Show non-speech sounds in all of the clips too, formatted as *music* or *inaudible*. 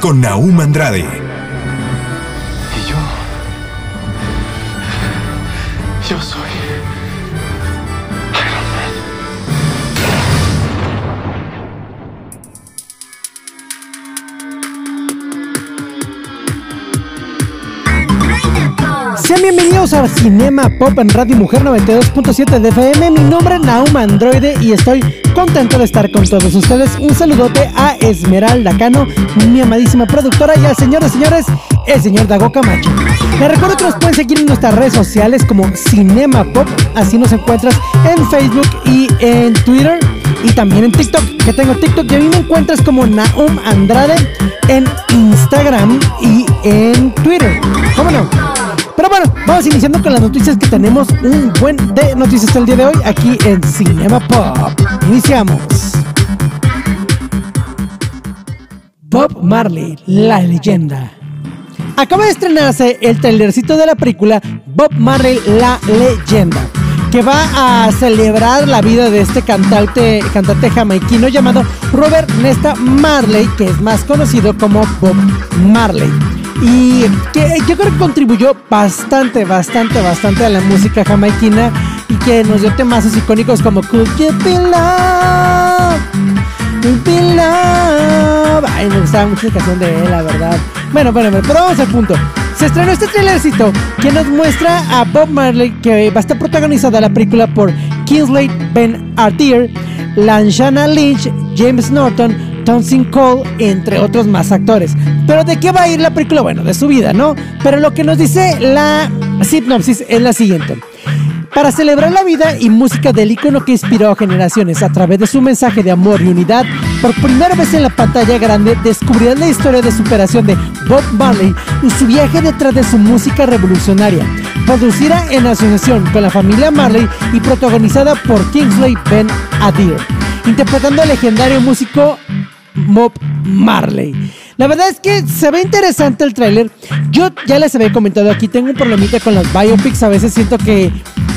Con Naum Andrade, Y yo. Yo soy. Iron Man. Sean bienvenidos a Cinema Pop en Radio Mujer 92.7 de FM. Mi nombre es Naum Androide y estoy contento de estar con todos ustedes. Un saludote a Esmeralda Cano, mi amadísima productora, y al señor de señores, el señor Dago Camacho. Les recuerdo que nos pueden seguir en nuestras redes sociales como Cinema Pop. Así nos encuentras en Facebook y en Twitter. Y también en TikTok, que tengo TikTok y a mí me encuentras como Naum Andrade en Instagram y en Twitter. ¿Cómo no? Vamos iniciando con las noticias que tenemos un buen de noticias el día de hoy aquí en Cinema Pop. Iniciamos. Bob Marley, la leyenda. Acaba de estrenarse el trailercito de la película Bob Marley, la leyenda, que va a celebrar la vida de este cantante, cantante jamaiquino llamado Robert Nesta Marley, que es más conocido como Bob Marley. Y que yo creo que contribuyó bastante, bastante, bastante a la música jamaiquina y que nos dio temas icónicos como Could You Be Love? Could Be Love. Ay, me gustaba mucho la canción de él, la verdad. Bueno, bueno, bueno, pero vamos al punto. Se estrenó este trailercito que nos muestra a Bob Marley que va a estar protagonizada la película por Kingsley Ben Arthur, Lanshana Lynch, James Norton, Townsend Cole, entre otros más actores. Pero ¿de qué va a ir la película? Bueno, de su vida, ¿no? Pero lo que nos dice la sinopsis es la siguiente. Para celebrar la vida y música del ícono que inspiró a generaciones a través de su mensaje de amor y unidad, por primera vez en la pantalla grande descubrirán la historia de superación de Bob Marley y su viaje detrás de su música revolucionaria, producida en asociación con la familia Marley y protagonizada por Kingsley Ben Adir, interpretando al legendario músico Bob Marley. La verdad es que se ve interesante el tráiler. Yo ya les había comentado aquí, tengo un problemita con las biopics. A veces siento que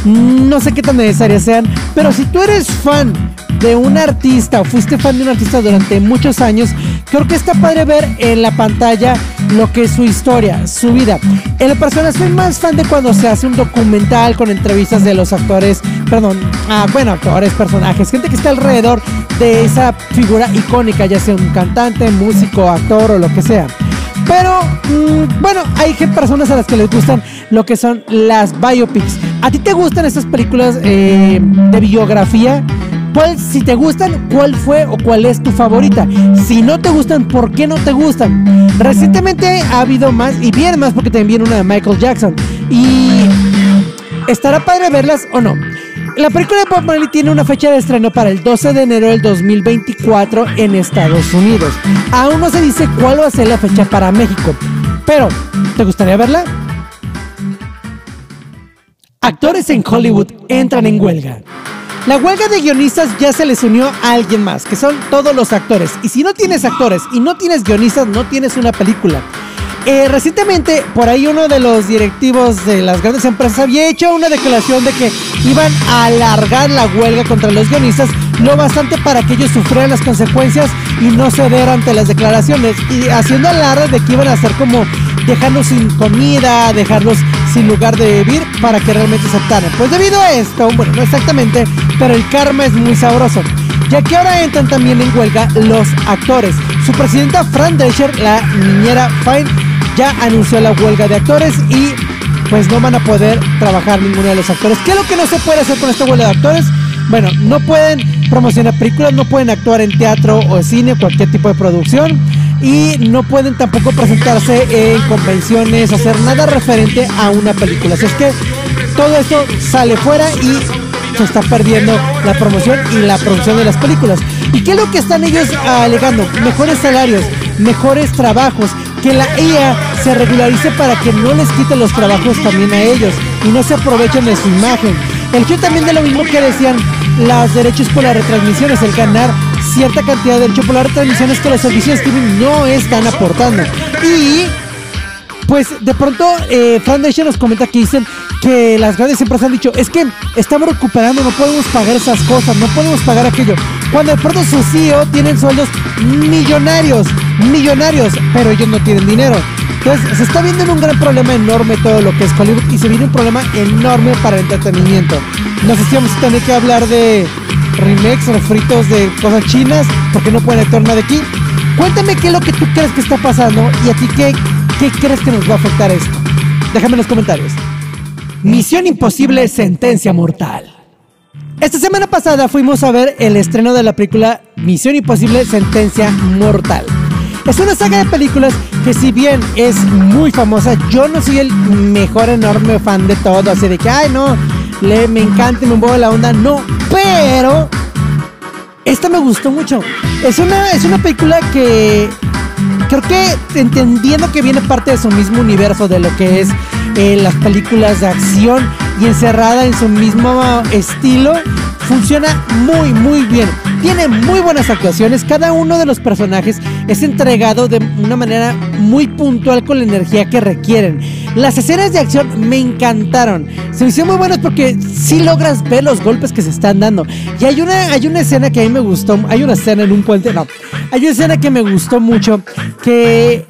no sé qué tan necesarias sean. Pero si tú eres fan de un artista o fuiste fan de un artista durante muchos años, creo que está padre ver en la pantalla lo que es su historia, su vida. En la persona soy más fan de cuando se hace un documental con entrevistas de los actores, perdón, ah, bueno, actores, personajes, gente que está alrededor de esa figura icónica, ya sea un cantante, músico, actor o lo que sea. Pero, mm, bueno, hay personas a las que les gustan lo que son las biopics. ¿A ti te gustan estas películas eh, de biografía? ¿Cuál, si te gustan, cuál fue o cuál es tu favorita? Si no te gustan, ¿por qué no te gustan? Recientemente ha habido más, y bien más porque también viene una de Michael Jackson. Y ¿estará padre verlas o no? La película de Bob Marley tiene una fecha de estreno para el 12 de enero del 2024 en Estados Unidos. Aún no se dice cuál va a ser la fecha para México. Pero, ¿te gustaría verla? Actores en Hollywood entran en huelga. La huelga de guionistas ya se les unió a alguien más, que son todos los actores. Y si no tienes actores y no tienes guionistas, no tienes una película. Eh, recientemente, por ahí uno de los directivos de las grandes empresas había hecho una declaración de que iban a alargar la huelga contra los guionistas lo bastante para que ellos sufrieran las consecuencias y no ceder ante las declaraciones. Y haciendo alarde de que iban a hacer como dejarlos sin comida, dejarlos sin lugar de vivir para que realmente aceptaran. Pues debido a esto, bueno, no exactamente, pero el karma es muy sabroso. Ya que ahora entran también en huelga los actores. Su presidenta Fran Drescher, la niñera Fine, ya anunció la huelga de actores y pues no van a poder trabajar ninguno de los actores. ¿Qué es lo que no se puede hacer con esta huelga de actores? Bueno, no pueden promocionar películas, no pueden actuar en teatro o cine, cualquier tipo de producción. Y no pueden tampoco presentarse en convenciones, hacer nada referente a una película. Así es que todo esto sale fuera y se está perdiendo la promoción y la producción de las películas. ¿Y qué es lo que están ellos alegando? Mejores salarios, mejores trabajos, que la IA se regularice para que no les quite los trabajos también a ellos y no se aprovechen de su imagen. El hecho también de lo mismo que decían los derechos por las retransmisiones, el ganar cierta cantidad de derechos por las retransmisiones que los servicios de streaming no están aportando. Y pues de pronto eh, Foundation nos comenta que dicen que las grandes empresas han dicho, es que estamos recuperando, no podemos pagar esas cosas, no podemos pagar aquello. Cuando de pronto sus CEO tienen sueldos millonarios, millonarios, pero ellos no tienen dinero. Entonces se está viendo en un gran problema enorme todo lo que es Hollywood y se viene un problema enorme para el entretenimiento. No sé si vamos a tener que hablar de remakes o fritos de cosas chinas porque no pueden actuar nada de aquí. Cuéntame qué es lo que tú crees que está pasando y a ti qué crees que nos va a afectar esto. Déjame en los comentarios. Misión Imposible Sentencia Mortal. Esta semana pasada fuimos a ver el estreno de la película Misión Imposible Sentencia Mortal. Es una saga de películas que si bien es muy famosa, yo no soy el mejor enorme fan de todo, así de que, ay no, le, me encanta y me muevo la onda, no, pero esta me gustó mucho. Es una, es una película que creo que entendiendo que viene parte de su mismo universo de lo que es eh, las películas de acción y encerrada en su mismo estilo, funciona muy muy bien. Tiene muy buenas actuaciones, cada uno de los personajes es entregado de una manera muy puntual con la energía que requieren. Las escenas de acción me encantaron, se me hicieron muy buenas porque sí logras ver los golpes que se están dando. Y hay una, hay una escena que a mí me gustó, hay una escena en un puente, no, hay una escena que me gustó mucho que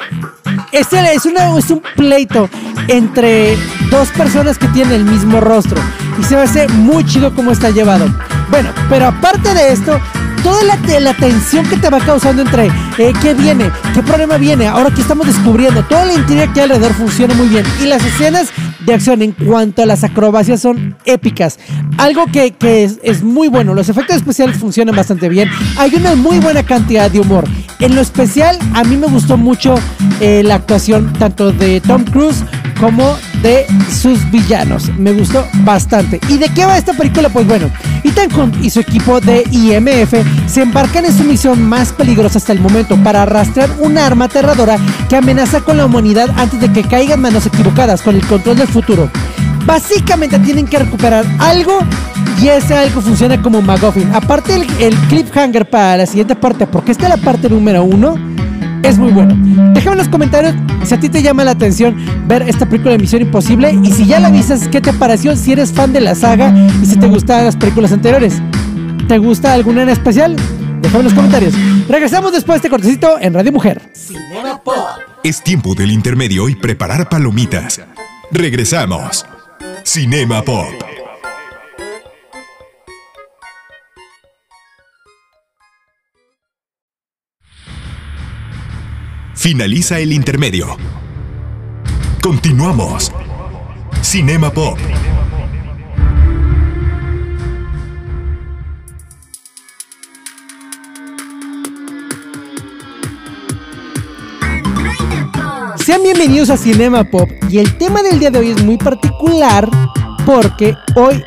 este es, una, es un pleito entre dos personas que tienen el mismo rostro. Y se me hace muy chido cómo está llevado. Bueno, pero aparte de esto, toda la, la tensión que te va causando entre eh, qué viene, qué problema viene, ahora que estamos descubriendo, toda la intriga que hay alrededor funciona muy bien. Y las escenas de acción en cuanto a las acrobacias son épicas. Algo que, que es, es, muy bueno. Los efectos especiales funcionan bastante bien. Hay una muy buena cantidad de humor. En lo especial, a mí me gustó mucho eh, la actuación tanto de Tom Cruise como de sus villanos. Me gustó bastante. ¿Y de qué va esta película? Pues bueno, Ethan Hunt y su equipo de IMF se embarcan en su misión más peligrosa hasta el momento para rastrear una arma aterradora que amenaza con la humanidad antes de que caigan manos equivocadas con el control del futuro. Básicamente tienen que recuperar algo y ese algo funciona como McGuffin. Aparte el, el cliffhanger para la siguiente parte, porque esta es la parte número uno es muy bueno. Déjame en los comentarios si a ti te llama la atención ver esta película de Misión Imposible y si ya la viste, qué te pareció, si eres fan de la saga y si te gustaban las películas anteriores. ¿Te gusta alguna en especial? Déjame en los comentarios. Regresamos después de este cortecito en Radio Mujer. Cinema Pop. Es tiempo del intermedio y preparar palomitas. Regresamos. Cinema Pop. Finaliza el intermedio. Continuamos. Cinema Pop. Sean bienvenidos a Cinema Pop y el tema del día de hoy es muy particular porque hoy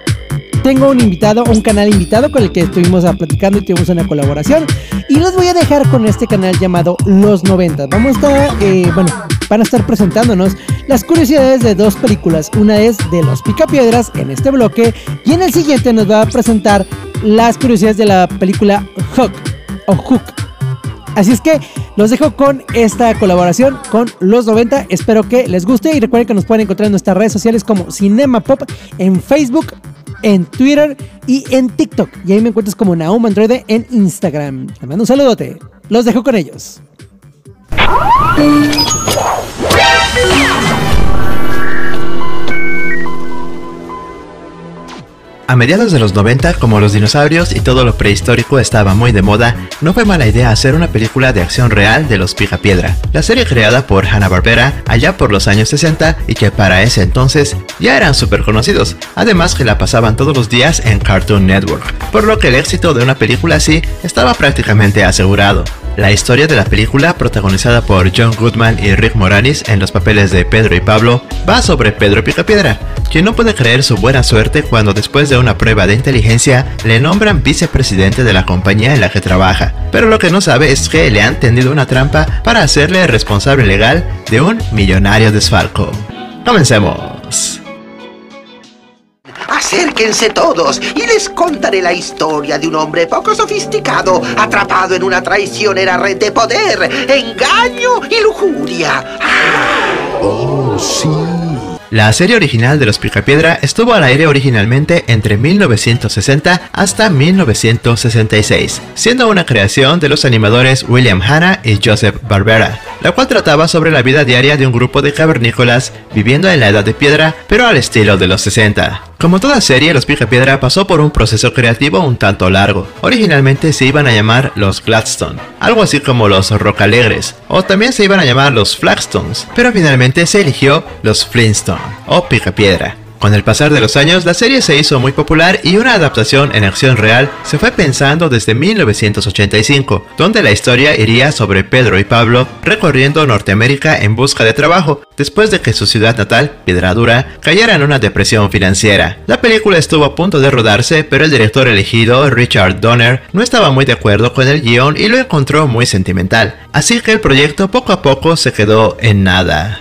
tengo un invitado, un canal invitado con el que estuvimos platicando y tuvimos una colaboración. Y los voy a dejar con este canal llamado Los 90. Vamos a estar, eh, bueno, van a estar presentándonos las curiosidades de dos películas. Una es de Los Picapiedras en este bloque y en el siguiente nos va a presentar las curiosidades de la película Hook o Hook. Así es que los dejo con esta colaboración con los 90. Espero que les guste y recuerden que nos pueden encontrar en nuestras redes sociales como Cinema Pop en Facebook, en Twitter y en TikTok. Y ahí me encuentras como Naum Androide en Instagram. Les mando un saludote. Los dejo con ellos. A mediados de los 90, como los dinosaurios y todo lo prehistórico estaba muy de moda, no fue mala idea hacer una película de acción real de los Picapiedra. La serie creada por Hanna-Barbera allá por los años 60 y que para ese entonces ya eran súper conocidos, además que la pasaban todos los días en Cartoon Network, por lo que el éxito de una película así estaba prácticamente asegurado. La historia de la película, protagonizada por John Goodman y Rick Moranis en los papeles de Pedro y Pablo, va sobre Pedro Picapiedra, quien no puede creer su buena suerte cuando después de una prueba de inteligencia le nombran vicepresidente de la compañía en la que trabaja. Pero lo que no sabe es que le han tendido una trampa para hacerle responsable legal de un millonario desfalco. Comencemos. Acérquense todos y les contaré la historia de un hombre poco sofisticado, atrapado en una traicionera red de poder, engaño y lujuria. Oh, sí. La serie original de Los Picapiedra estuvo al aire originalmente entre 1960 hasta 1966, siendo una creación de los animadores William Hanna y Joseph Barbera, la cual trataba sobre la vida diaria de un grupo de cavernícolas viviendo en la Edad de Piedra, pero al estilo de los 60. Como toda serie, Los Picapiedra pasó por un proceso creativo un tanto largo. Originalmente se iban a llamar los Gladstone, algo así como los Rocalegres, o también se iban a llamar los Flagstones, pero finalmente se eligió los Flintstone, o Picapiedra. Con el pasar de los años, la serie se hizo muy popular y una adaptación en acción real se fue pensando desde 1985, donde la historia iría sobre Pedro y Pablo recorriendo Norteamérica en busca de trabajo, después de que su ciudad natal, Piedradura, cayera en una depresión financiera. La película estuvo a punto de rodarse, pero el director elegido, Richard Donner, no estaba muy de acuerdo con el guion y lo encontró muy sentimental, así que el proyecto poco a poco se quedó en nada.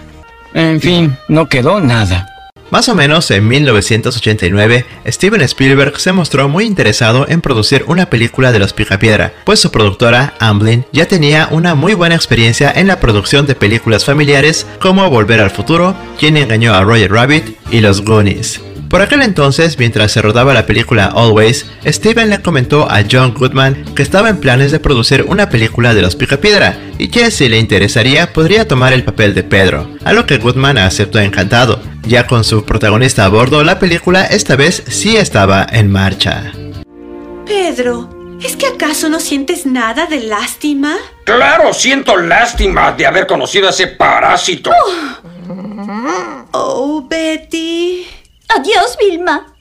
En fin, no quedó nada. Más o menos en 1989, Steven Spielberg se mostró muy interesado en producir una película de los Picapiedra, pues su productora, Amblin, ya tenía una muy buena experiencia en la producción de películas familiares como Volver al Futuro, Quien engañó a Roger Rabbit y Los Goonies. Por aquel entonces, mientras se rodaba la película Always, Steven le comentó a John Goodman que estaba en planes de producir una película de los Picapiedra y que si le interesaría podría tomar el papel de Pedro, a lo que Goodman aceptó encantado. Ya con su protagonista a bordo, la película esta vez sí estaba en marcha. Pedro, ¿es que acaso no sientes nada de lástima? Claro, siento lástima de haber conocido a ese parásito. Oh, Betty. Adiós, Vilma.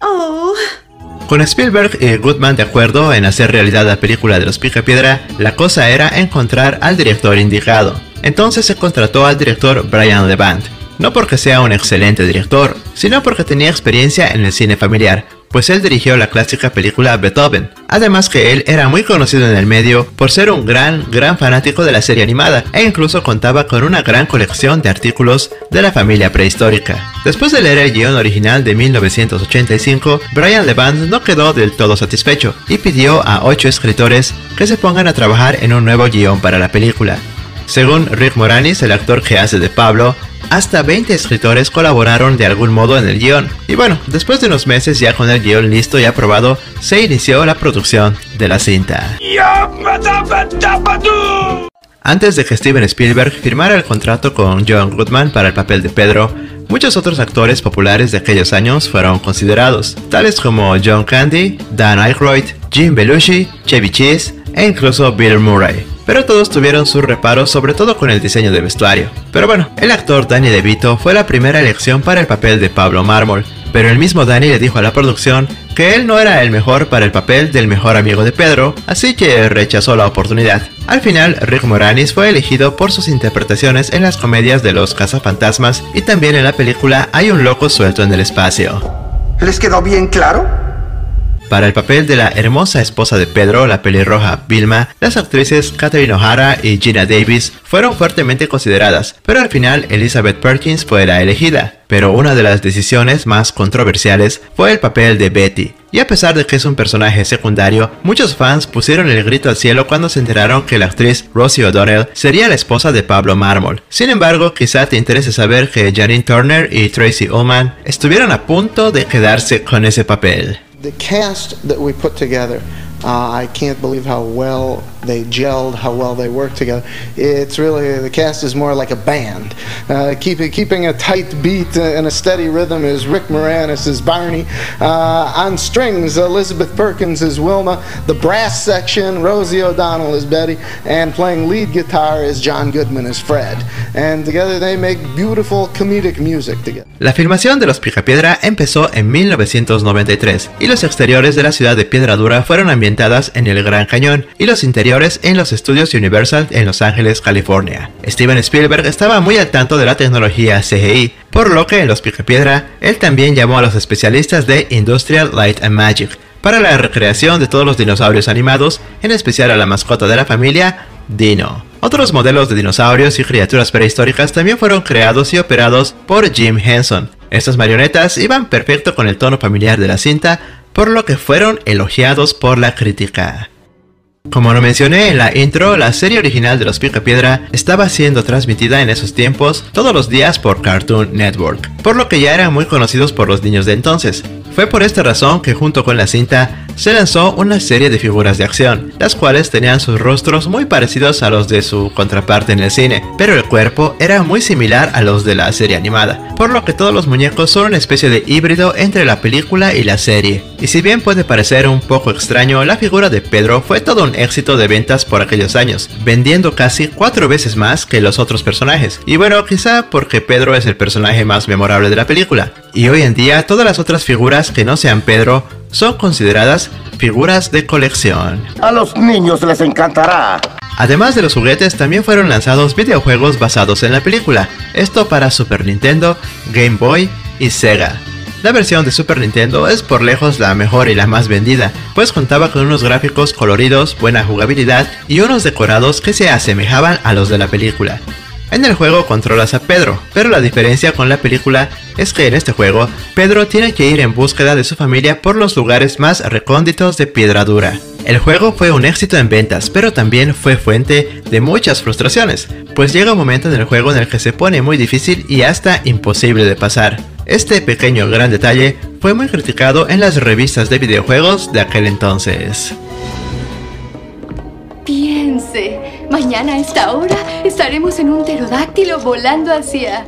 Oh. Con Spielberg y Goodman de acuerdo en hacer realidad la película de los Picapiedra, la cosa era encontrar al director indicado. Entonces se contrató al director Brian Levant, no porque sea un excelente director, sino porque tenía experiencia en el cine familiar, pues él dirigió la clásica película Beethoven. Además que él era muy conocido en el medio por ser un gran, gran fanático de la serie animada e incluso contaba con una gran colección de artículos de la familia prehistórica. Después de leer el guion original de 1985, Brian Levant no quedó del todo satisfecho y pidió a ocho escritores que se pongan a trabajar en un nuevo guion para la película. Según Rick Moranis, el actor que hace de Pablo, hasta 20 escritores colaboraron de algún modo en el guion. Y bueno, después de unos meses ya con el guion listo y aprobado, se inició la producción de la cinta. Antes de que Steven Spielberg firmara el contrato con John Goodman para el papel de Pedro, muchos otros actores populares de aquellos años fueron considerados, tales como John Candy, Dan Aykroyd, Jim Belushi, Chevy Chase e incluso Bill Murray pero todos tuvieron sus reparos sobre todo con el diseño de vestuario. Pero bueno, el actor Danny DeVito fue la primera elección para el papel de Pablo Mármol, pero el mismo Danny le dijo a la producción que él no era el mejor para el papel del mejor amigo de Pedro, así que rechazó la oportunidad. Al final, Rick Moranis fue elegido por sus interpretaciones en las comedias de los cazafantasmas y también en la película Hay un loco suelto en el espacio. ¿Les quedó bien claro? Para el papel de la hermosa esposa de Pedro, la pelirroja Vilma, las actrices Catherine O'Hara y Gina Davis fueron fuertemente consideradas, pero al final Elizabeth Perkins fue la elegida. Pero una de las decisiones más controversiales fue el papel de Betty, y a pesar de que es un personaje secundario, muchos fans pusieron el grito al cielo cuando se enteraron que la actriz Rosie O'Donnell sería la esposa de Pablo Mármol. Sin embargo, quizá te interese saber que Janine Turner y Tracy Ullman estuvieron a punto de quedarse con ese papel. The cast that we put together, uh, I can't believe how well they gelled, how well they worked together. It's really, the cast is more like a band. Uh, keep, keeping a tight beat and a steady rhythm is Rick Moranis as Barney. Uh, on strings, Elizabeth Perkins is Wilma. The brass section, Rosie O'Donnell is Betty. And playing lead guitar is John Goodman as Fred. And together they make beautiful comedic music together. La filmación de Los Picapiedra empezó en 1993 y los exteriores de la ciudad de Piedra Dura fueron ambientadas en el Gran Cañón y los interiores en los estudios Universal en Los Ángeles, California. Steven Spielberg estaba muy al tanto de la tecnología CGI, por lo que en Los Picapiedra, él también llamó a los especialistas de Industrial Light and Magic para la recreación de todos los dinosaurios animados, en especial a la mascota de la familia, Dino. Otros modelos de dinosaurios y criaturas prehistóricas también fueron creados y operados por Jim Henson. Estas marionetas iban perfecto con el tono familiar de la cinta, por lo que fueron elogiados por la crítica. Como lo mencioné en la intro, la serie original de los Picapiedra estaba siendo transmitida en esos tiempos todos los días por Cartoon Network, por lo que ya eran muy conocidos por los niños de entonces. Fue por esta razón que junto con la cinta se lanzó una serie de figuras de acción, las cuales tenían sus rostros muy parecidos a los de su contraparte en el cine, pero el cuerpo era muy similar a los de la serie animada, por lo que todos los muñecos son una especie de híbrido entre la película y la serie. Y si bien puede parecer un poco extraño, la figura de Pedro fue todo un éxito de ventas por aquellos años, vendiendo casi cuatro veces más que los otros personajes. Y bueno, quizá porque Pedro es el personaje más memorable de la película. Y hoy en día todas las otras figuras que no sean Pedro son consideradas figuras de colección. A los niños les encantará. Además de los juguetes, también fueron lanzados videojuegos basados en la película, esto para Super Nintendo, Game Boy y Sega. La versión de Super Nintendo es por lejos la mejor y la más vendida, pues contaba con unos gráficos coloridos, buena jugabilidad y unos decorados que se asemejaban a los de la película. En el juego controlas a Pedro, pero la diferencia con la película es que en este juego Pedro tiene que ir en búsqueda de su familia por los lugares más recónditos de Piedra Dura. El juego fue un éxito en ventas, pero también fue fuente de muchas frustraciones, pues llega un momento en el juego en el que se pone muy difícil y hasta imposible de pasar. Este pequeño gran detalle fue muy criticado en las revistas de videojuegos de aquel entonces. Mañana a esta hora estaremos en un pterodáctilo volando hacia...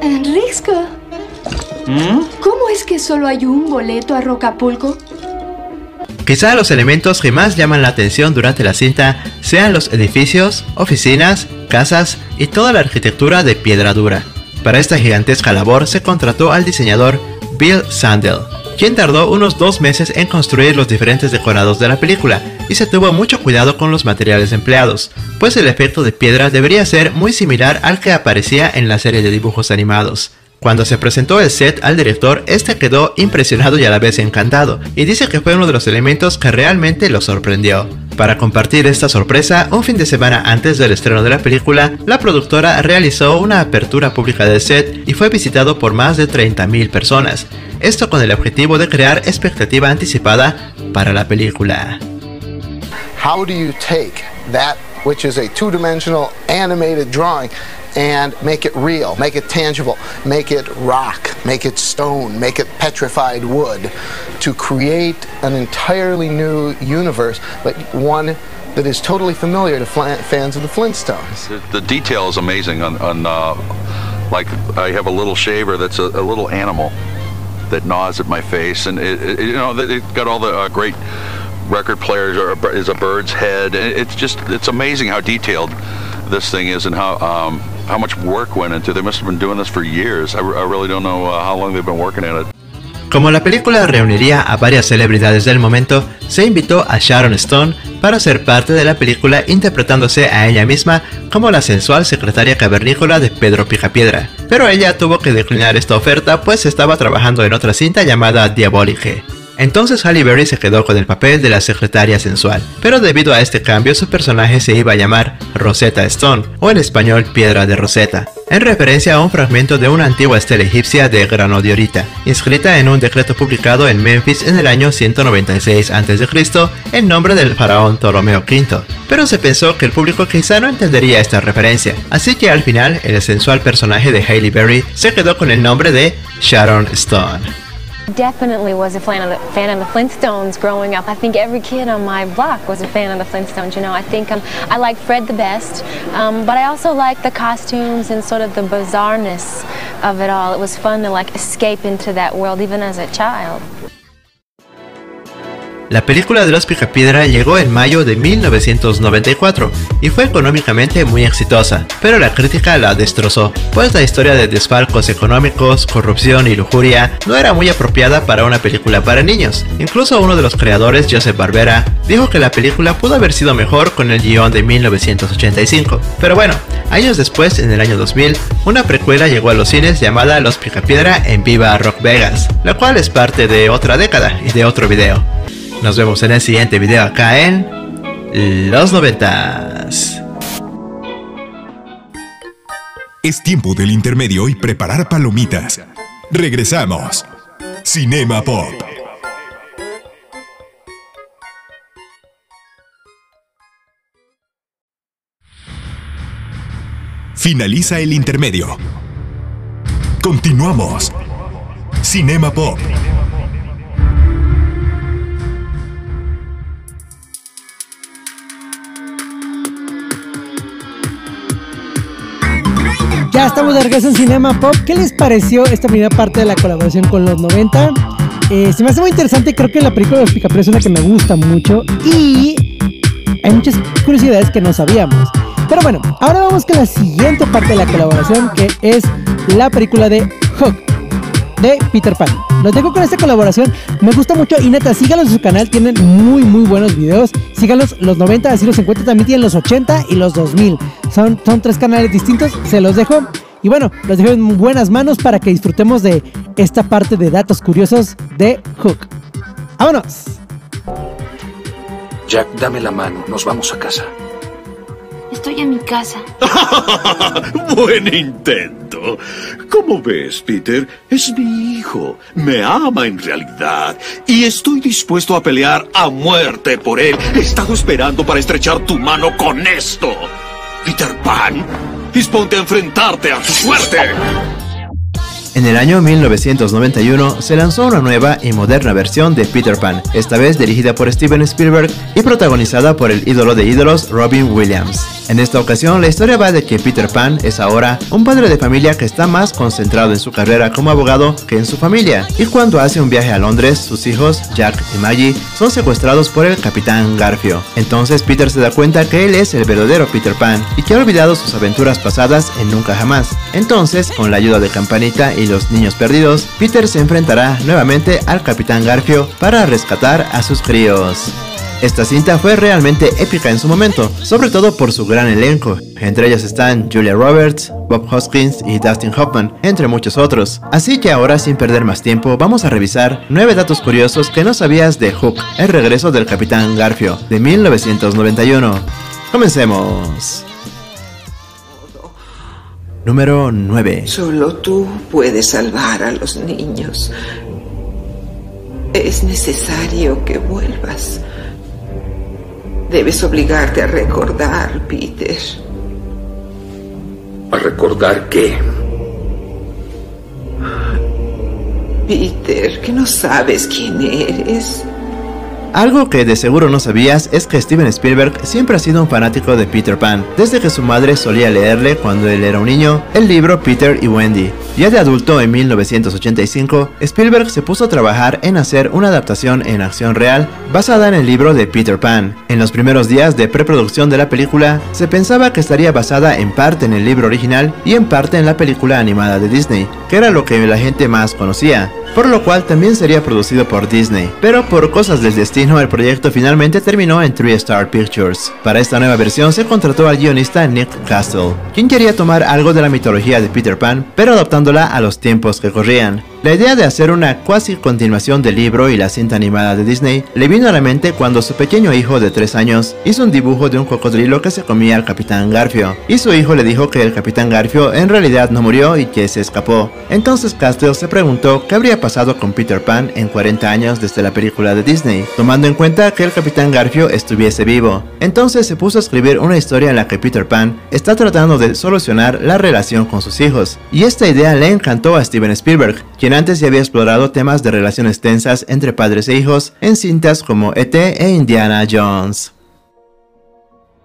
Risco. ¿Cómo es que solo hay un boleto a Rocapulco? Quizá los elementos que más llaman la atención durante la cinta sean los edificios, oficinas, casas y toda la arquitectura de piedra dura. Para esta gigantesca labor se contrató al diseñador Bill Sandel, quien tardó unos dos meses en construir los diferentes decorados de la película y se tuvo mucho cuidado con los materiales empleados, pues el efecto de piedra debería ser muy similar al que aparecía en la serie de dibujos animados. Cuando se presentó el set al director, este quedó impresionado y a la vez encantado, y dice que fue uno de los elementos que realmente lo sorprendió. Para compartir esta sorpresa, un fin de semana antes del estreno de la película, la productora realizó una apertura pública del set y fue visitado por más de 30.000 personas, esto con el objetivo de crear expectativa anticipada para la película. How do you take that which is a two-dimensional animated drawing and make it real, make it tangible, make it rock, make it stone, make it petrified wood to create an entirely new universe, but one that is totally familiar to fans of the Flintstones. The, the detail is amazing on, on uh, like I have a little shaver that's a, a, little animal that gnaws at my face and it, it you know it got all the uh, great record players is a bird's head it's just it's amazing how detailed this thing is and how um, how much work went into. It. They must have been doing this for years. I, I really don't know uh, how long they've been working at it. Como la película reuniría a varias celebridades del momento, se invitó a Sharon Stone para ser parte de la película interpretándose a ella misma como la sensual secretaria cavernícola de Pedro Picapiedra. Pero ella tuvo que declinar esta oferta pues estaba trabajando en otra cinta llamada Diaboliche. Entonces Halle Berry se quedó con el papel de la secretaria sensual, pero debido a este cambio su personaje se iba a llamar Rosetta Stone, o en español Piedra de Rosetta, en referencia a un fragmento de una antigua estela egipcia de grano de orita, inscrita en un decreto publicado en Memphis en el año 196 a.C. en nombre del faraón Ptolomeo V. Pero se pensó que el público quizá no entendería esta referencia, así que al final el sensual personaje de Halle Berry se quedó con el nombre de Sharon Stone. Definitely was a fan of, the, fan of the Flintstones growing up. I think every kid on my block was a fan of the Flintstones. You know, I think um, I like Fred the best, um, but I also like the costumes and sort of the bizarreness of it all. It was fun to like escape into that world even as a child. La película de los Picapiedra llegó en mayo de 1994 y fue económicamente muy exitosa, pero la crítica la destrozó, pues la historia de desfalcos económicos, corrupción y lujuria no era muy apropiada para una película para niños. Incluso uno de los creadores, Joseph Barbera, dijo que la película pudo haber sido mejor con el guion de 1985. Pero bueno, años después, en el año 2000, una precuela llegó a los cines llamada Los Picapiedra en Viva Rock Vegas, la cual es parte de otra década y de otro video. Nos vemos en el siguiente video acá en Los Noventas. Es tiempo del intermedio y preparar palomitas. Regresamos. Cinema Pop. Finaliza el intermedio. Continuamos. Cinema Pop. Ya estamos de regreso en Cinema Pop. ¿Qué les pareció esta primera parte de la colaboración con los 90? Eh, se me hace muy interesante. Creo que la película de los Picapiedra es una que me gusta mucho. Y hay muchas curiosidades que no sabíamos. Pero bueno, ahora vamos con la siguiente parte de la colaboración, que es la película de Hook, de Peter Pan. Los dejo con esta colaboración, me gusta mucho y neta, síganos en su canal, tienen muy muy buenos videos. Síganos los 90, así los encuentran, también tienen los 80 y los 2000. Son, son tres canales distintos, se los dejo. Y bueno, los dejo en buenas manos para que disfrutemos de esta parte de datos curiosos de Hook. ¡Vámonos! Jack, dame la mano, nos vamos a casa. Estoy en mi casa. *laughs* Buen intento. ¿Cómo ves, Peter? Es mi hijo. Me ama en realidad. Y estoy dispuesto a pelear a muerte por él. He estado esperando para estrechar tu mano con esto. Peter Pan, disponte a enfrentarte a su suerte. En el año 1991 se lanzó una nueva y moderna versión de Peter Pan, esta vez dirigida por Steven Spielberg y protagonizada por el ídolo de ídolos Robin Williams. En esta ocasión la historia va de que Peter Pan es ahora un padre de familia que está más concentrado en su carrera como abogado que en su familia, y cuando hace un viaje a Londres, sus hijos, Jack y Maggie, son secuestrados por el capitán Garfio. Entonces Peter se da cuenta que él es el verdadero Peter Pan y que ha olvidado sus aventuras pasadas en Nunca Jamás. Entonces, con la ayuda de Campanita y los niños perdidos, Peter se enfrentará nuevamente al Capitán Garfio para rescatar a sus críos. Esta cinta fue realmente épica en su momento, sobre todo por su gran elenco. Entre ellos están Julia Roberts, Bob Hoskins y Dustin Hoffman, entre muchos otros. Así que ahora sin perder más tiempo, vamos a revisar 9 datos curiosos que no sabías de Hook, el regreso del Capitán Garfio, de 1991. Comencemos. Número 9. Solo tú puedes salvar a los niños. Es necesario que vuelvas. Debes obligarte a recordar, Peter. ¿A recordar qué? Peter, que no sabes quién eres. Algo que de seguro no sabías es que Steven Spielberg siempre ha sido un fanático de Peter Pan, desde que su madre solía leerle cuando él era un niño el libro Peter y Wendy. Ya de adulto en 1985, Spielberg se puso a trabajar en hacer una adaptación en acción real basada en el libro de Peter Pan. En los primeros días de preproducción de la película, se pensaba que estaría basada en parte en el libro original y en parte en la película animada de Disney, que era lo que la gente más conocía por lo cual también sería producido por Disney. Pero por cosas del destino, el proyecto finalmente terminó en Three Star Pictures. Para esta nueva versión se contrató al guionista Nick Castle, quien quería tomar algo de la mitología de Peter Pan, pero adaptándola a los tiempos que corrían. La idea de hacer una cuasi continuación del libro y la cinta animada de Disney le vino a la mente cuando su pequeño hijo de 3 años hizo un dibujo de un cocodrilo que se comía al Capitán Garfio, y su hijo le dijo que el Capitán Garfio en realidad no murió y que se escapó. Entonces Castle se preguntó qué habría pasado con Peter Pan en 40 años desde la película de Disney, tomando en cuenta que el Capitán Garfio estuviese vivo. Entonces se puso a escribir una historia en la que Peter Pan está tratando de solucionar la relación con sus hijos, y esta idea le encantó a Steven Spielberg, quien antes ya había explorado temas de relaciones tensas entre padres e hijos en cintas como ET e Indiana Jones.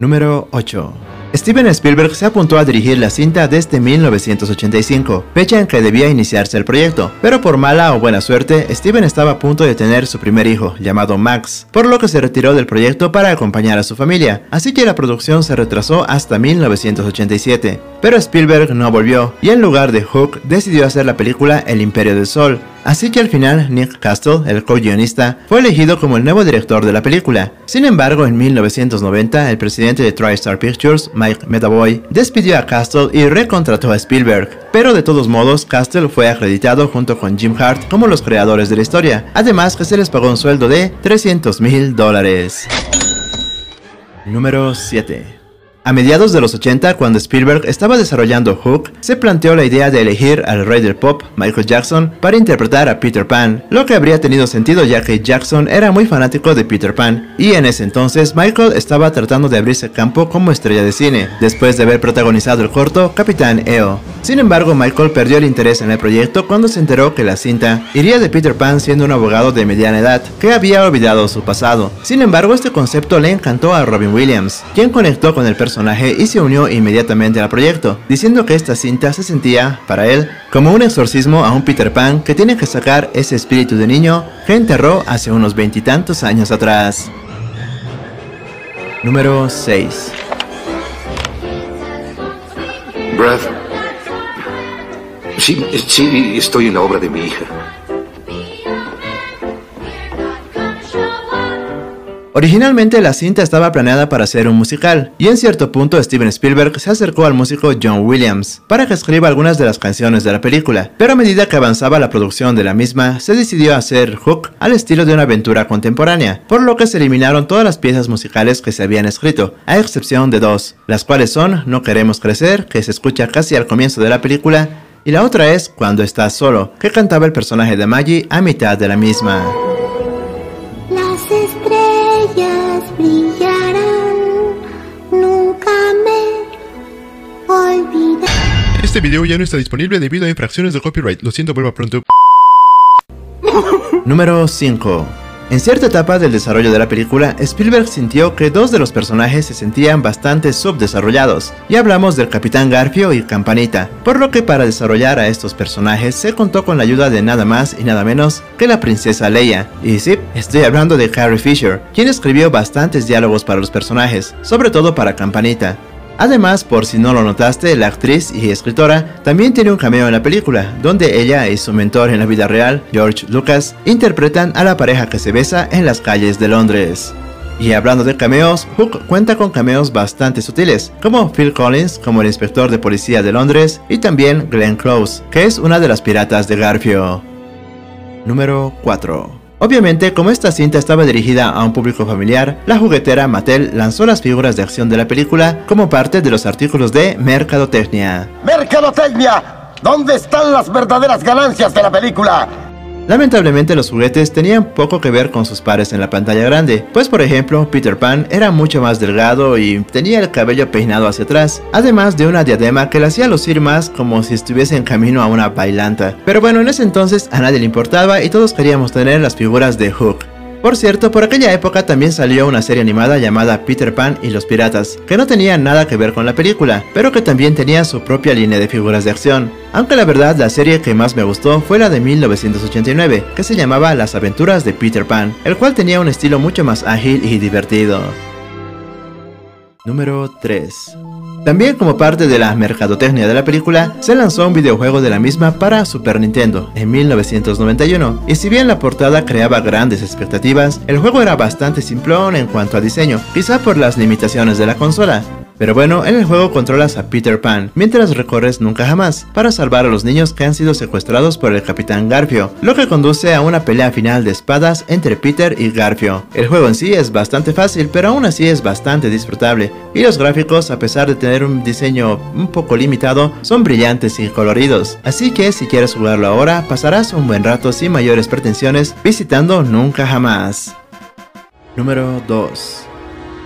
Número 8. Steven Spielberg se apuntó a dirigir la cinta desde 1985, fecha en que debía iniciarse el proyecto, pero por mala o buena suerte, Steven estaba a punto de tener su primer hijo, llamado Max, por lo que se retiró del proyecto para acompañar a su familia, así que la producción se retrasó hasta 1987. Pero Spielberg no volvió, y en lugar de Hook decidió hacer la película El Imperio del Sol, Así que al final Nick Castle, el co-guionista, fue elegido como el nuevo director de la película. Sin embargo, en 1990, el presidente de TriStar Pictures, Mike Metaboy, despidió a Castle y recontrató a Spielberg. Pero de todos modos, Castle fue acreditado junto con Jim Hart como los creadores de la historia, además que se les pagó un sueldo de 300 mil dólares. Número 7. A mediados de los 80, cuando Spielberg estaba desarrollando Hook, se planteó la idea de elegir al rey del pop, Michael Jackson, para interpretar a Peter Pan, lo que habría tenido sentido ya que Jackson era muy fanático de Peter Pan, y en ese entonces Michael estaba tratando de abrirse campo como estrella de cine, después de haber protagonizado el corto Capitán EO. Sin embargo, Michael perdió el interés en el proyecto cuando se enteró que la cinta iría de Peter Pan siendo un abogado de mediana edad, que había olvidado su pasado. Sin embargo, este concepto le encantó a Robin Williams, quien conectó con el personaje y se unió inmediatamente al proyecto, diciendo que esta cinta se sentía, para él, como un exorcismo a un Peter Pan que tiene que sacar ese espíritu de niño que enterró hace unos veintitantos años atrás. Número 6 Brad. Sí, sí, estoy en la obra de mi hija. Originalmente la cinta estaba planeada para ser un musical, y en cierto punto Steven Spielberg se acercó al músico John Williams para que escriba algunas de las canciones de la película, pero a medida que avanzaba la producción de la misma, se decidió hacer Hook al estilo de una aventura contemporánea, por lo que se eliminaron todas las piezas musicales que se habían escrito, a excepción de dos, las cuales son No queremos crecer, que se escucha casi al comienzo de la película, y la otra es Cuando estás solo, que cantaba el personaje de Maggie a mitad de la misma. Este video ya no está disponible debido a infracciones de copyright. Lo siento, vuelva pronto. *laughs* Número 5. En cierta etapa del desarrollo de la película, Spielberg sintió que dos de los personajes se sentían bastante subdesarrollados, y hablamos del Capitán Garfio y Campanita, por lo que para desarrollar a estos personajes se contó con la ayuda de nada más y nada menos que la princesa Leia. Y sí, estoy hablando de Carrie Fisher, quien escribió bastantes diálogos para los personajes, sobre todo para Campanita. Además, por si no lo notaste, la actriz y escritora también tiene un cameo en la película, donde ella y su mentor en la vida real, George Lucas, interpretan a la pareja que se besa en las calles de Londres. Y hablando de cameos, Hook cuenta con cameos bastante sutiles, como Phil Collins como el inspector de policía de Londres y también Glenn Close, que es una de las piratas de Garfio. Número 4. Obviamente, como esta cinta estaba dirigida a un público familiar, la juguetera Mattel lanzó las figuras de acción de la película como parte de los artículos de Mercadotecnia. ¡Mercadotecnia! ¿Dónde están las verdaderas ganancias de la película? Lamentablemente los juguetes tenían poco que ver con sus pares en la pantalla grande, pues por ejemplo Peter Pan era mucho más delgado y tenía el cabello peinado hacia atrás, además de una diadema que le hacía lucir más como si estuviese en camino a una bailanta. Pero bueno, en ese entonces a nadie le importaba y todos queríamos tener las figuras de Hook. Por cierto, por aquella época también salió una serie animada llamada Peter Pan y los Piratas, que no tenía nada que ver con la película, pero que también tenía su propia línea de figuras de acción. Aunque la verdad la serie que más me gustó fue la de 1989, que se llamaba Las aventuras de Peter Pan, el cual tenía un estilo mucho más ágil y divertido. Número 3. También como parte de la mercadotecnia de la película, se lanzó un videojuego de la misma para Super Nintendo en 1991, y si bien la portada creaba grandes expectativas, el juego era bastante simplón en cuanto a diseño, quizá por las limitaciones de la consola. Pero bueno, en el juego controlas a Peter Pan, mientras recorres nunca jamás, para salvar a los niños que han sido secuestrados por el Capitán Garfio, lo que conduce a una pelea final de espadas entre Peter y Garfio. El juego en sí es bastante fácil, pero aún así es bastante disfrutable, y los gráficos, a pesar de tener un diseño un poco limitado, son brillantes y coloridos. Así que si quieres jugarlo ahora, pasarás un buen rato sin mayores pretensiones visitando nunca jamás. Número 2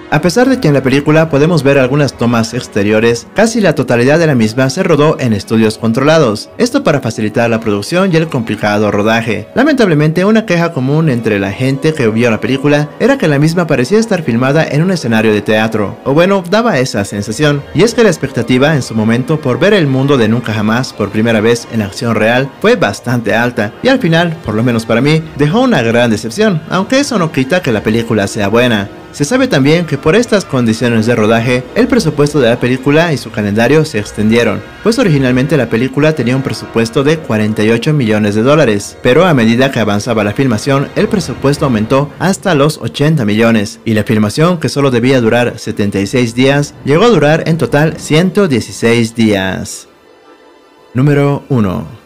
A pesar de que en la película podemos ver algunas tomas exteriores, casi la totalidad de la misma se rodó en estudios controlados, esto para facilitar la producción y el complicado rodaje. Lamentablemente una queja común entre la gente que vio la película era que la misma parecía estar filmada en un escenario de teatro, o bueno, daba esa sensación, y es que la expectativa en su momento por ver el mundo de Nunca Jamás por primera vez en acción real fue bastante alta, y al final, por lo menos para mí, dejó una gran decepción, aunque eso no quita que la película sea buena. Se sabe también que por estas condiciones de rodaje, el presupuesto de la película y su calendario se extendieron, pues originalmente la película tenía un presupuesto de 48 millones de dólares, pero a medida que avanzaba la filmación, el presupuesto aumentó hasta los 80 millones, y la filmación, que solo debía durar 76 días, llegó a durar en total 116 días. Número 1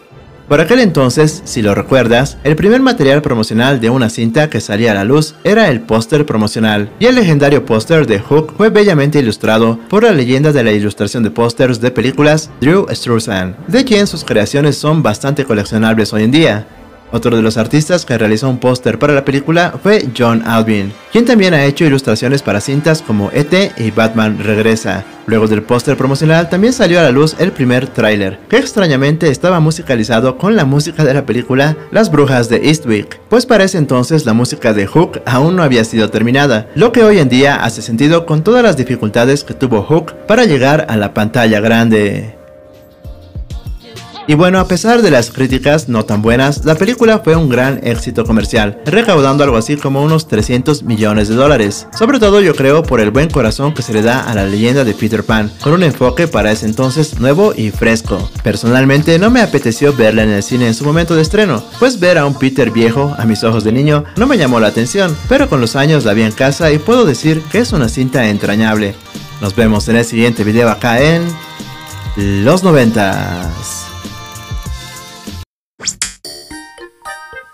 por aquel entonces, si lo recuerdas, el primer material promocional de una cinta que salía a la luz era el póster promocional, y el legendario póster de Hook fue bellamente ilustrado por la leyenda de la ilustración de pósters de películas Drew Struzan, de quien sus creaciones son bastante coleccionables hoy en día. Otro de los artistas que realizó un póster para la película fue John Alvin, quien también ha hecho ilustraciones para cintas como E.T. y Batman Regresa. Luego del póster promocional también salió a la luz el primer tráiler, que extrañamente estaba musicalizado con la música de la película Las Brujas de Eastwick, pues para ese entonces la música de Hook aún no había sido terminada, lo que hoy en día hace sentido con todas las dificultades que tuvo Hook para llegar a la pantalla grande. Y bueno, a pesar de las críticas no tan buenas, la película fue un gran éxito comercial, recaudando algo así como unos 300 millones de dólares. Sobre todo yo creo por el buen corazón que se le da a la leyenda de Peter Pan, con un enfoque para ese entonces nuevo y fresco. Personalmente no me apeteció verla en el cine en su momento de estreno, pues ver a un Peter viejo, a mis ojos de niño, no me llamó la atención, pero con los años la vi en casa y puedo decir que es una cinta entrañable. Nos vemos en el siguiente video acá en... Los noventas.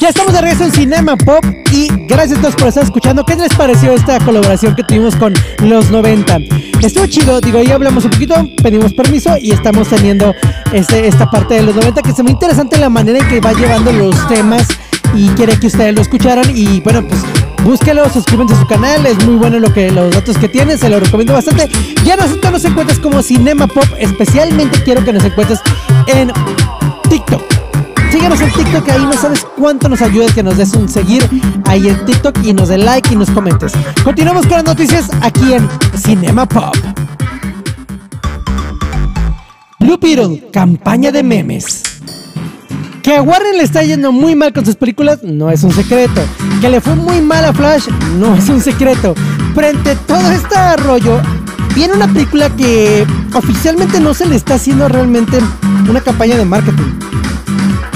Ya estamos de regreso en Cinema Pop y gracias a todos por estar escuchando. ¿Qué les pareció esta colaboración que tuvimos con los 90? Estuvo chido, digo, ya hablamos un poquito, pedimos permiso y estamos teniendo este, esta parte de los 90 que es muy interesante la manera en que va llevando los temas y quiere que ustedes lo escucharan y bueno, pues búsquelo, suscríbanse a su canal, es muy bueno lo que los datos que tiene, se lo recomiendo bastante. Ya nosotros nos encuentras como Cinema Pop, especialmente quiero que nos encuentres en. Síguenos en TikTok, ahí no sabes cuánto nos ayuda que nos des un seguir ahí en TikTok y nos dé like y nos comentes. Continuamos con las noticias aquí en Cinema Pop. Blue Beetle, campaña de memes. Que a Warren le está yendo muy mal con sus películas no es un secreto. Que le fue muy mal a Flash no es un secreto. Frente a todo este rollo, viene una película que oficialmente no se le está haciendo realmente una campaña de marketing.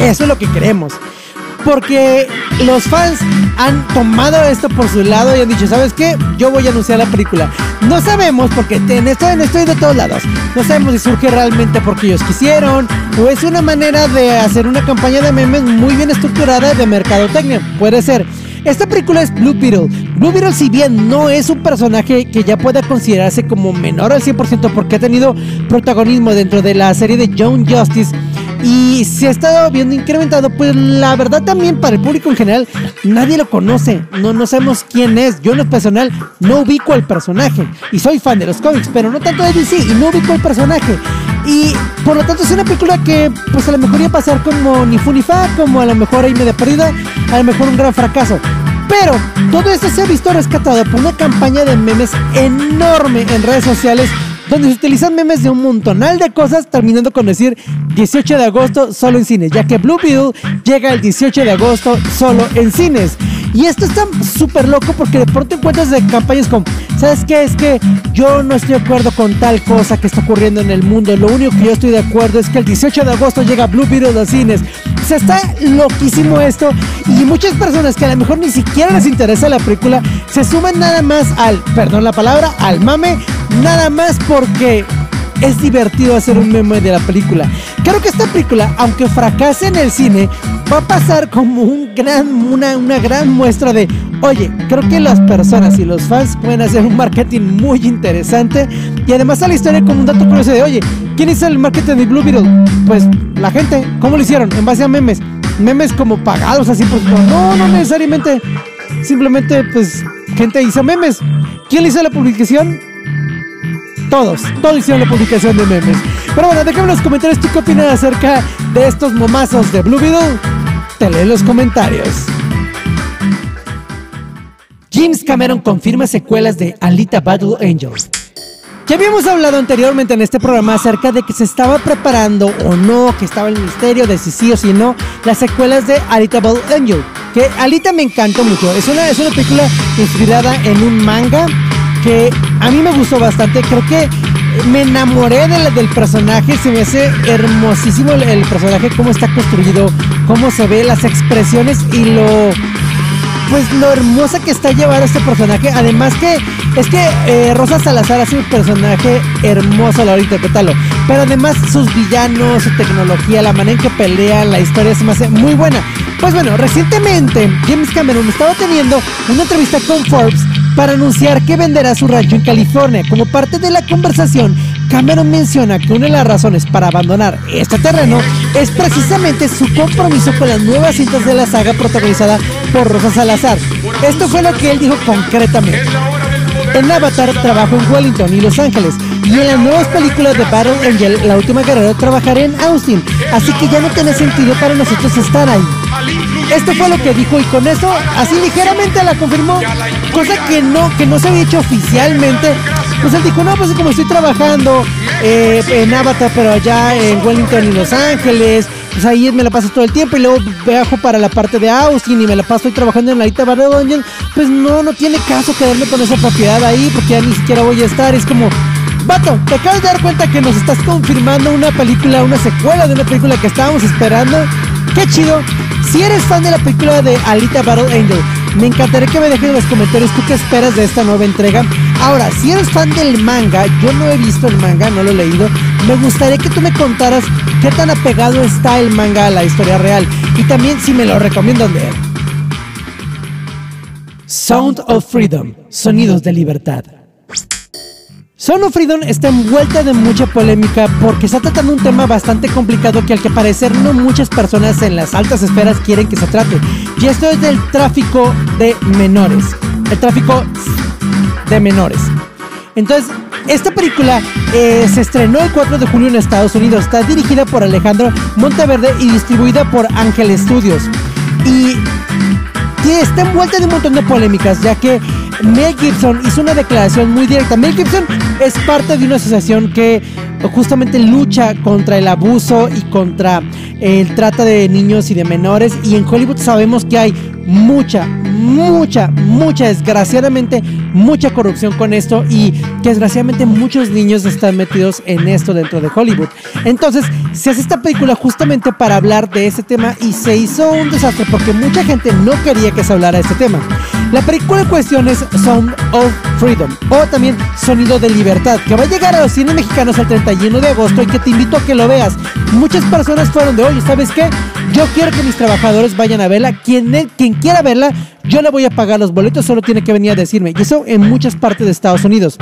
Eso es lo que queremos. Porque los fans han tomado esto por su lado y han dicho, ¿sabes qué? Yo voy a anunciar la película. No sabemos porque en esto, estoy de todos lados. No sabemos si surge realmente porque ellos quisieron o es una manera de hacer una campaña de memes muy bien estructurada de mercadotecnia. Puede ser. Esta película es Blue Beetle. Blue Beetle, si bien no es un personaje que ya pueda considerarse como menor al 100% porque ha tenido protagonismo dentro de la serie de Young Justice y se ha estado viendo incrementado, pues la verdad también para el público en general nadie lo conoce, no, no sabemos quién es. Yo en lo personal no ubico al personaje y soy fan de los cómics, pero no tanto de DC y no ubico al personaje. Y por lo tanto es una película que pues a lo mejor iba a pasar como ni fu ni fa, como a lo mejor ahí media perdida, a lo mejor un gran fracaso. Pero todo esto se ha visto rescatado por una campaña de memes enorme en redes sociales donde se utilizan memes de un montonal de cosas, terminando con decir 18 de agosto solo en cines, ya que Blue Beetle llega el 18 de agosto solo en cines. Y esto está súper loco porque de pronto encuentras de campañas como, ¿sabes qué? Es que yo no estoy de acuerdo con tal cosa que está ocurriendo en el mundo. Lo único que yo estoy de acuerdo es que el 18 de agosto llega Blue Beetle a cines. O sea, está loquísimo esto. Y muchas personas que a lo mejor ni siquiera les interesa la película se suman nada más al, perdón la palabra, al mame, nada más porque es divertido hacer un meme de la película. Creo que esta película, aunque fracase en el cine, va a pasar como una, gran muestra de, oye, creo que las personas y los fans pueden hacer un marketing muy interesante. Y además a la historia como un dato curioso de, oye, ¿quién hizo el marketing de Blue Beetle? Pues la gente. ¿Cómo lo hicieron? En base a memes. Memes como pagados así, pues no, no necesariamente. Simplemente, pues, gente hizo memes. ¿Quién hizo la publicación? Todos, todos hicieron la publicación de memes. Pero bueno, déjame en los comentarios tú qué opinas acerca de estos momazos de Blue Beetle. Te leo en los comentarios. James Cameron confirma secuelas de Alita Battle Angel. Ya habíamos hablado anteriormente en este programa acerca de que se estaba preparando o no, que estaba el misterio de si sí o si no, las secuelas de Alita Battle Angel. Que Alita me encantó mucho. Es una, es una película inspirada en un manga que a mí me gustó bastante. Creo que me enamoré del, personaje. Se me hace hermosísimo el, personaje, cómo está construido, cómo se ve, las expresiones y lo pues lo hermosa que está llevar a este personaje. Además que es que eh, Rosa Salazar hace un personaje hermoso a la hora de interpretarlo. Pero además sus villanos, su tecnología, la manera en que pelean, la historia se me hace muy buena. Pues bueno, recientemente James Cameron estaba teniendo una entrevista con Forbes para anunciar que venderá su rancho en California. Como parte de la conversación, Cameron menciona que una de las razones para abandonar este terreno es precisamente su compromiso con las nuevas cintas de la saga protagonizada por Rosa Salazar. Esto fue lo que él dijo concretamente. En Avatar trabajó en Wellington y Los Ángeles y en las nuevas películas de Battle Angel, La Última Guerrera, trabajaré en Austin, así que ya no tiene sentido para nosotros estar ahí. Esto fue lo que dijo y con eso así ligeramente la confirmó, cosa que no, que no se había hecho oficialmente. Pues él dijo, no, pues como estoy trabajando eh, en Avatar, pero allá en Wellington y Los Ángeles, pues ahí me la paso todo el tiempo y luego viajo para la parte de Austin y me la paso estoy trabajando en la Alita Battle Angel, pues no, no tiene caso quedarme con esa propiedad ahí porque ya ni siquiera voy a estar, es como... Vato, te acabas de dar cuenta que nos estás confirmando una película, una secuela de una película que estábamos esperando. ¡Qué chido! Si eres fan de la película de Alita Battle Angel, me encantaría que me dejes en los comentarios tú qué esperas de esta nueva entrega. Ahora, si eres fan del manga, yo no he visto el manga, no lo he leído. Me gustaría que tú me contaras qué tan apegado está el manga a la historia real y también si me lo recomiendan leer. Sound of Freedom, Sonidos de Libertad. Son of Freedom está envuelta de mucha polémica porque está tratando un tema bastante complicado que al que parecer no muchas personas en las altas esferas quieren que se trate. Y esto es del tráfico de menores. El tráfico de menores. Entonces, esta película eh, se estrenó el 4 de julio en Estados Unidos. Está dirigida por Alejandro Monteverde y distribuida por Ángel Studios. Y y está envuelta de un montón de polémicas, ya que Mel Gibson hizo una declaración muy directa. Mel Gibson es parte de una asociación que justamente lucha contra el abuso y contra el trata de niños y de menores. Y en Hollywood sabemos que hay mucha, mucha, mucha, desgraciadamente, mucha corrupción con esto y que desgraciadamente muchos niños están metidos en esto dentro de Hollywood. Entonces, se hace esta película justamente para hablar de ese tema y se hizo un desastre porque mucha gente no quería que se hablara de este tema. La película en cuestión es Sound of Freedom o también Sonido de Libertad, que va a llegar a los cines mexicanos el 31 de agosto y que te invito a que lo veas. Muchas personas fueron de, oye, ¿sabes qué? Yo quiero que mis trabajadores vayan a verla. Quien, quien quiera verla, yo le voy a pagar los boletos, solo tiene que venir a decirme. Y eso en muchas partes de Estados Unidos.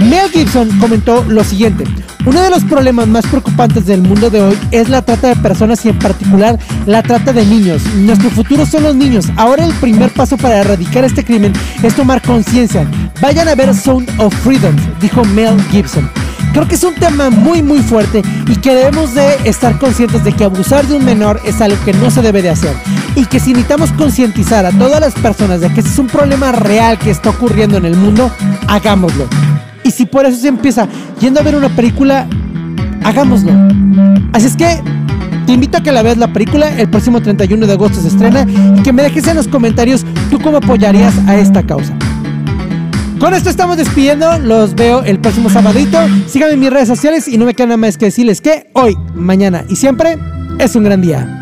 Mel Gibson comentó lo siguiente. Uno de los problemas más preocupantes del mundo de hoy es la trata de personas y en particular la trata de niños. Nuestro futuro son los niños. Ahora el primer paso para erradicar este crimen es tomar conciencia. Vayan a ver Sound of Freedom, dijo Mel Gibson. Creo que es un tema muy muy fuerte y que debemos de estar conscientes de que abusar de un menor es algo que no se debe de hacer y que si necesitamos concientizar a todas las personas de que este es un problema real que está ocurriendo en el mundo, hagámoslo. Y si por eso se empieza yendo a ver una película, hagámoslo. Así es que Te invito a que la veas la película, el próximo 31 de agosto se estrena y que me dejes en los comentarios tú cómo apoyarías a esta causa. Con esto estamos despidiendo, los veo el próximo sabadito. Síganme en mis redes sociales y no me queda nada más que decirles que hoy, mañana y siempre es un gran día.